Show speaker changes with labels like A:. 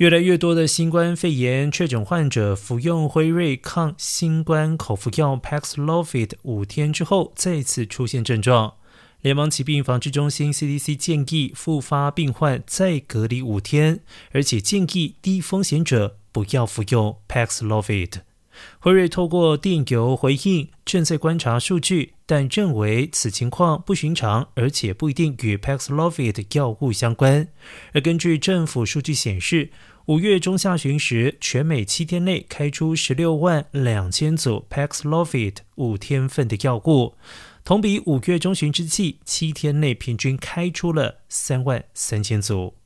A: 越来越多的新冠肺炎确诊患者服用辉瑞抗新冠口服药 Paxlovid 五天之后再次出现症状，联邦疾病防治中心 CDC 建议复发病患再隔离五天，而且建议低风险者不要服用 Paxlovid。辉瑞透过电邮回应，正在观察数据，但认为此情况不寻常，而且不一定与 Paxlovid 药物相关。而根据政府数据显示，五月中下旬时，全美七天内开出十六万两千组 Paxlovid 五天份的药物，同比五月中旬之际，七天内平均开出了三万三千组。